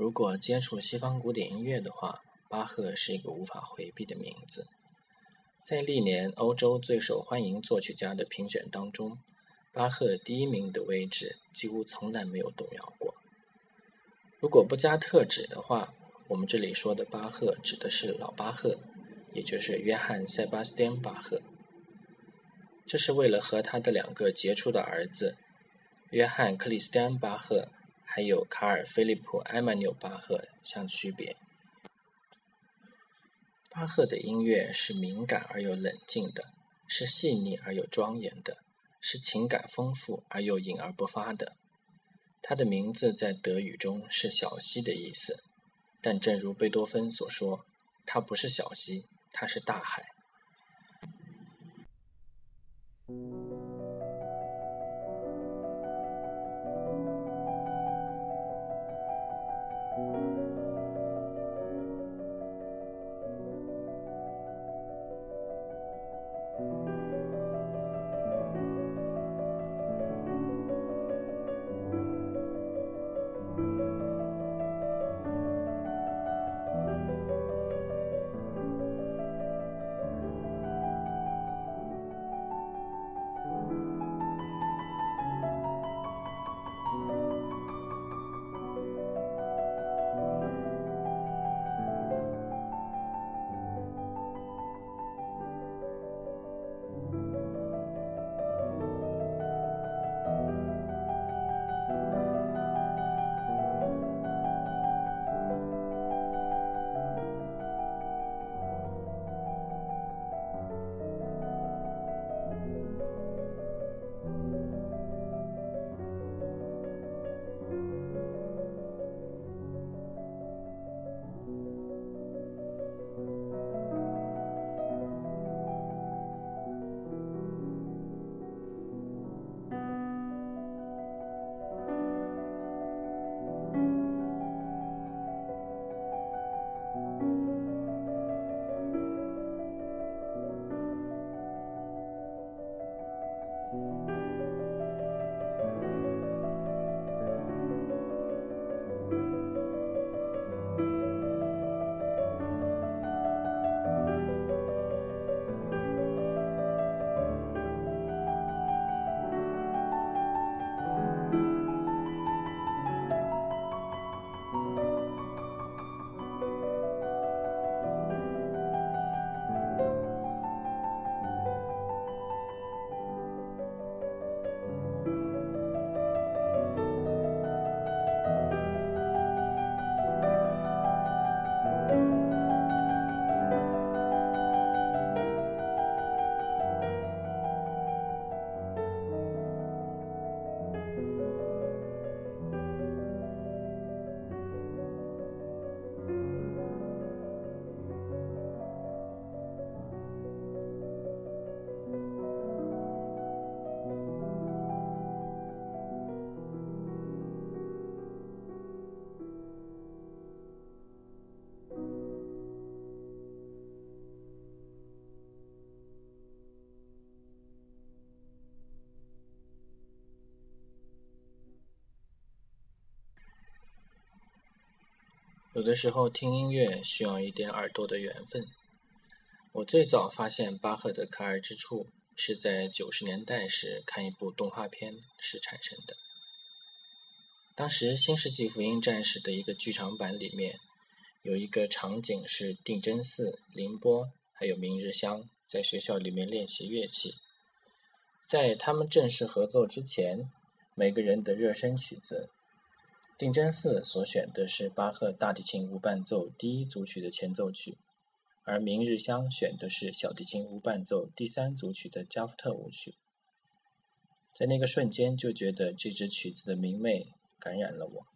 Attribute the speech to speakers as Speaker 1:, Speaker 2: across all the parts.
Speaker 1: 如果接触西方古典音乐的话，巴赫是一个无法回避的名字。在历年欧洲最受欢迎作曲家的评选当中，巴赫第一名的位置几乎从来没有动摇过。如果不加特指的话，我们这里说的巴赫指的是老巴赫，也就是约翰·塞巴斯蒂安·巴赫。这是为了和他的两个杰出的儿子约翰·克里斯蒂安·巴赫，还有卡尔·菲利普·埃曼纽·巴赫相区别。巴赫的音乐是敏感而又冷静的，是细腻而又庄严的，是情感丰富而又隐而不发的。他的名字在德语中是“小溪”的意思，但正如贝多芬所说，它不是小溪，它是大海。有的时候听音乐需要一点耳朵的缘分。我最早发现巴赫的可爱之处，是在九十年代时看一部动画片时产生的。当时《新世纪福音战士》的一个剧场版里面，有一个场景是定真寺、凌波还有明日香在学校里面练习乐器。在他们正式合作之前，每个人的热身曲子。定真寺所选的是巴赫大提琴无伴奏第一组曲的前奏曲，而明日香选的是小提琴无伴奏第三组曲的加夫特舞曲。在那个瞬间，就觉得这支曲子的明媚感染了我。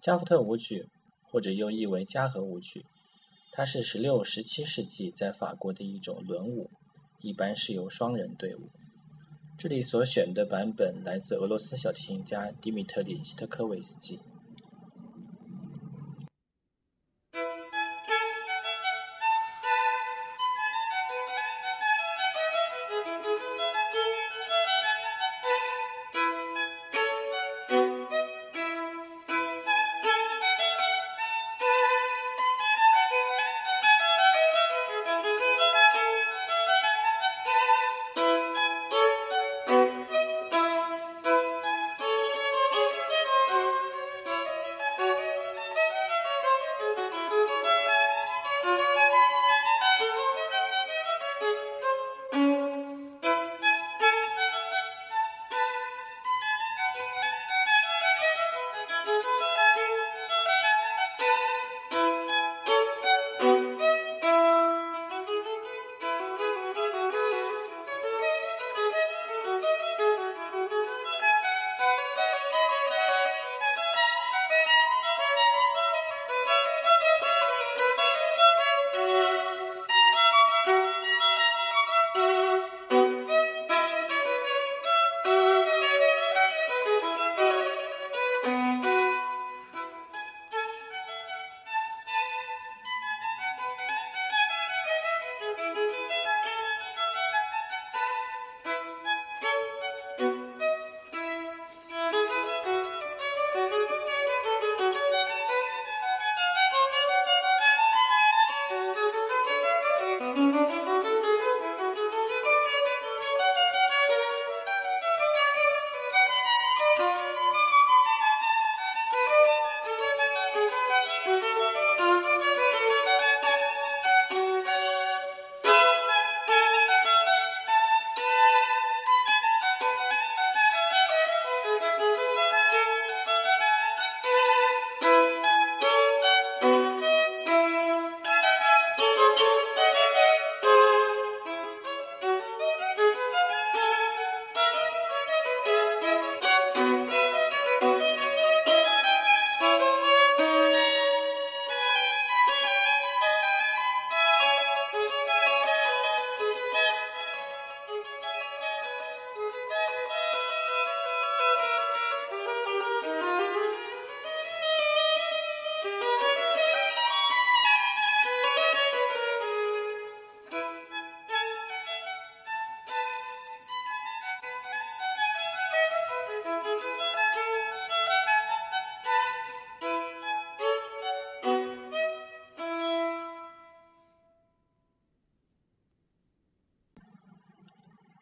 Speaker 1: 加夫特舞曲，或者又译为加和舞曲，它是十六、十七世纪在法国的一种轮舞，一般是由双人队伍。这里所选的版本来自俄罗斯小提琴家迪米特里·希特科维斯基。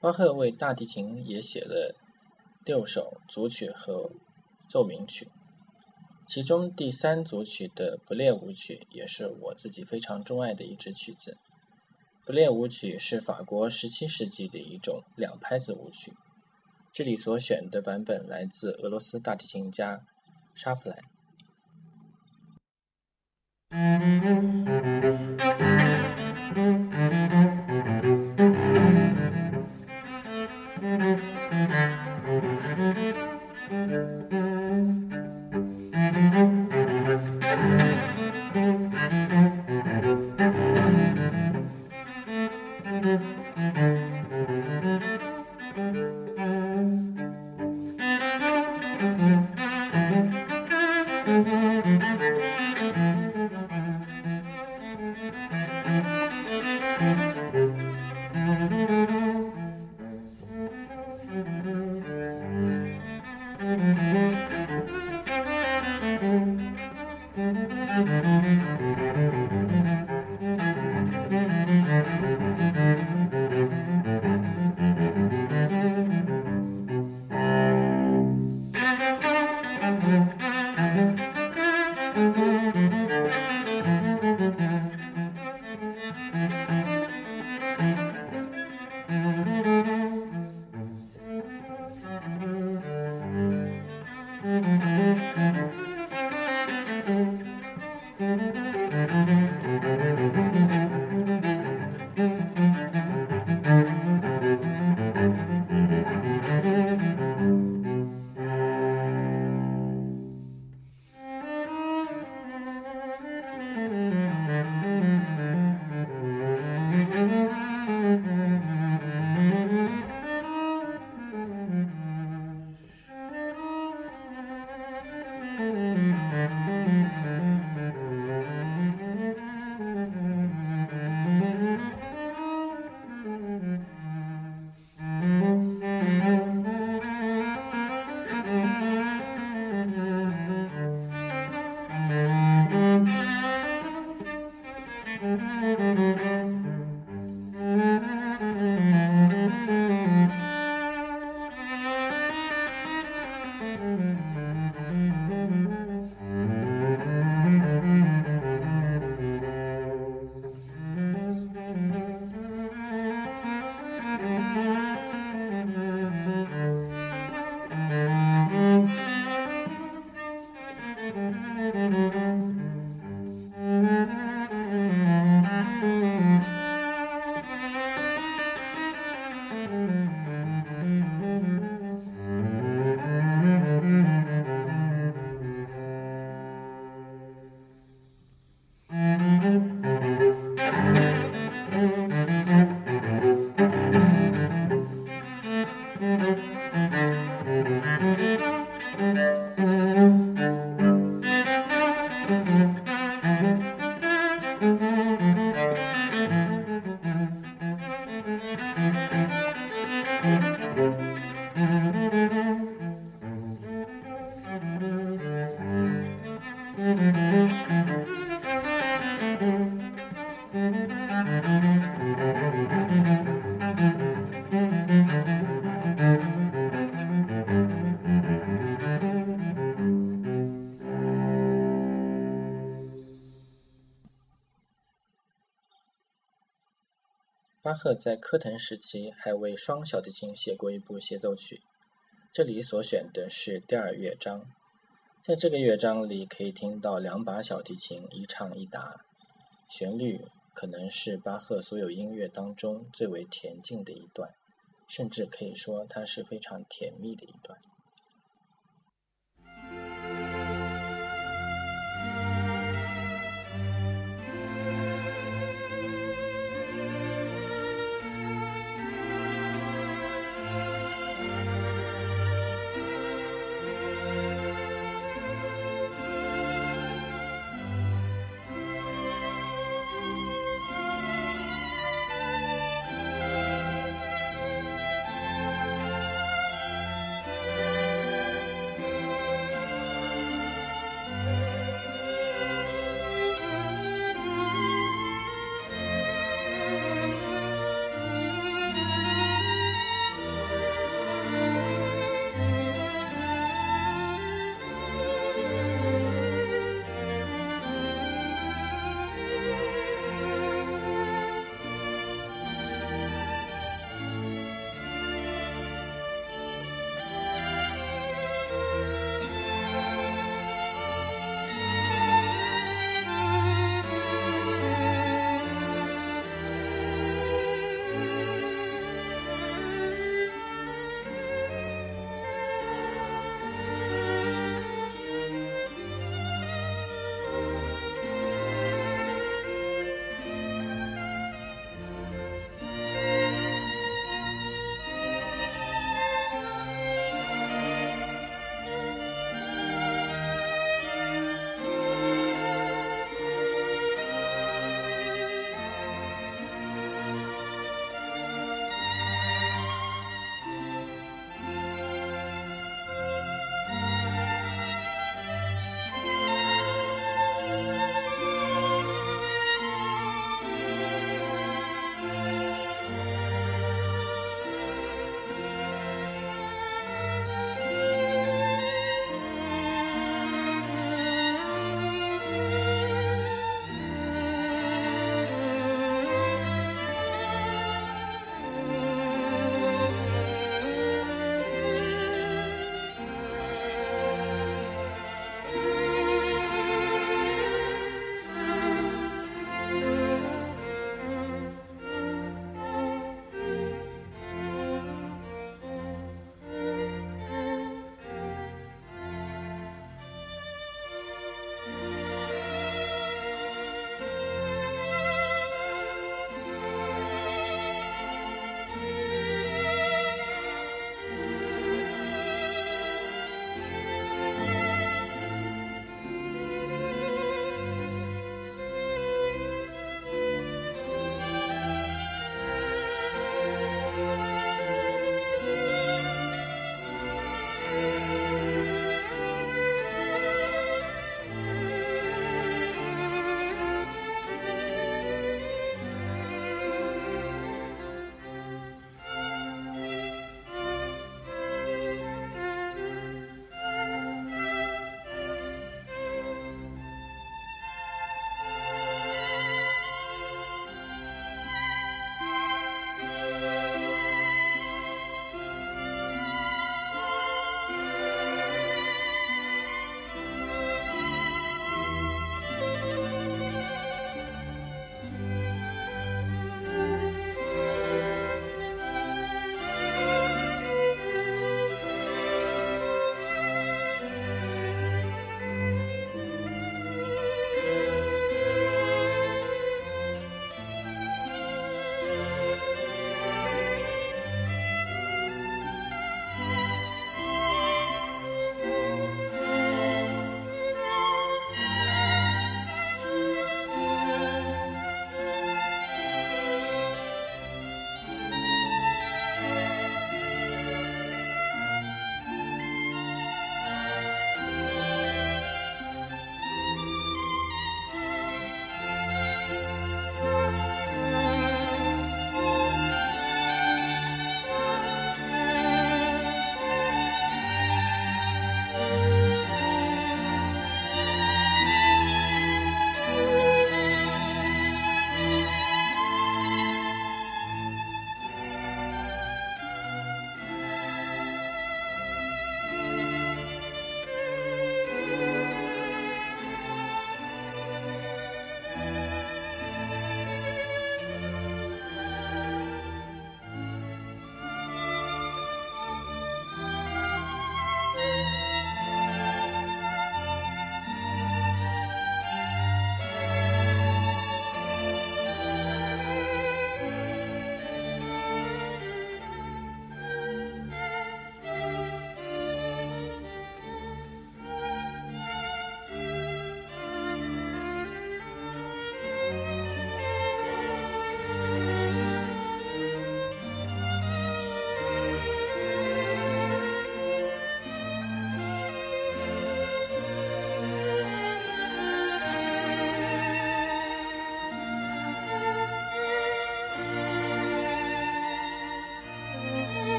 Speaker 1: 巴赫为大提琴也写了六首组曲和奏鸣曲，其中第三组曲的不列舞曲也是我自己非常钟爱的一支曲子。不列舞曲是法国十七世纪的一种两拍子舞曲。这里所选的版本来自俄罗斯大提琴家沙弗兰。巴巴赫在科腾时期还为双小提琴写过一部协奏曲，这里所选的是第二乐章。在这个乐章里，可以听到两把小提琴一唱一答，旋律可能是巴赫所有音乐当中最为恬静的一段，甚至可以说它是非常甜蜜的一段。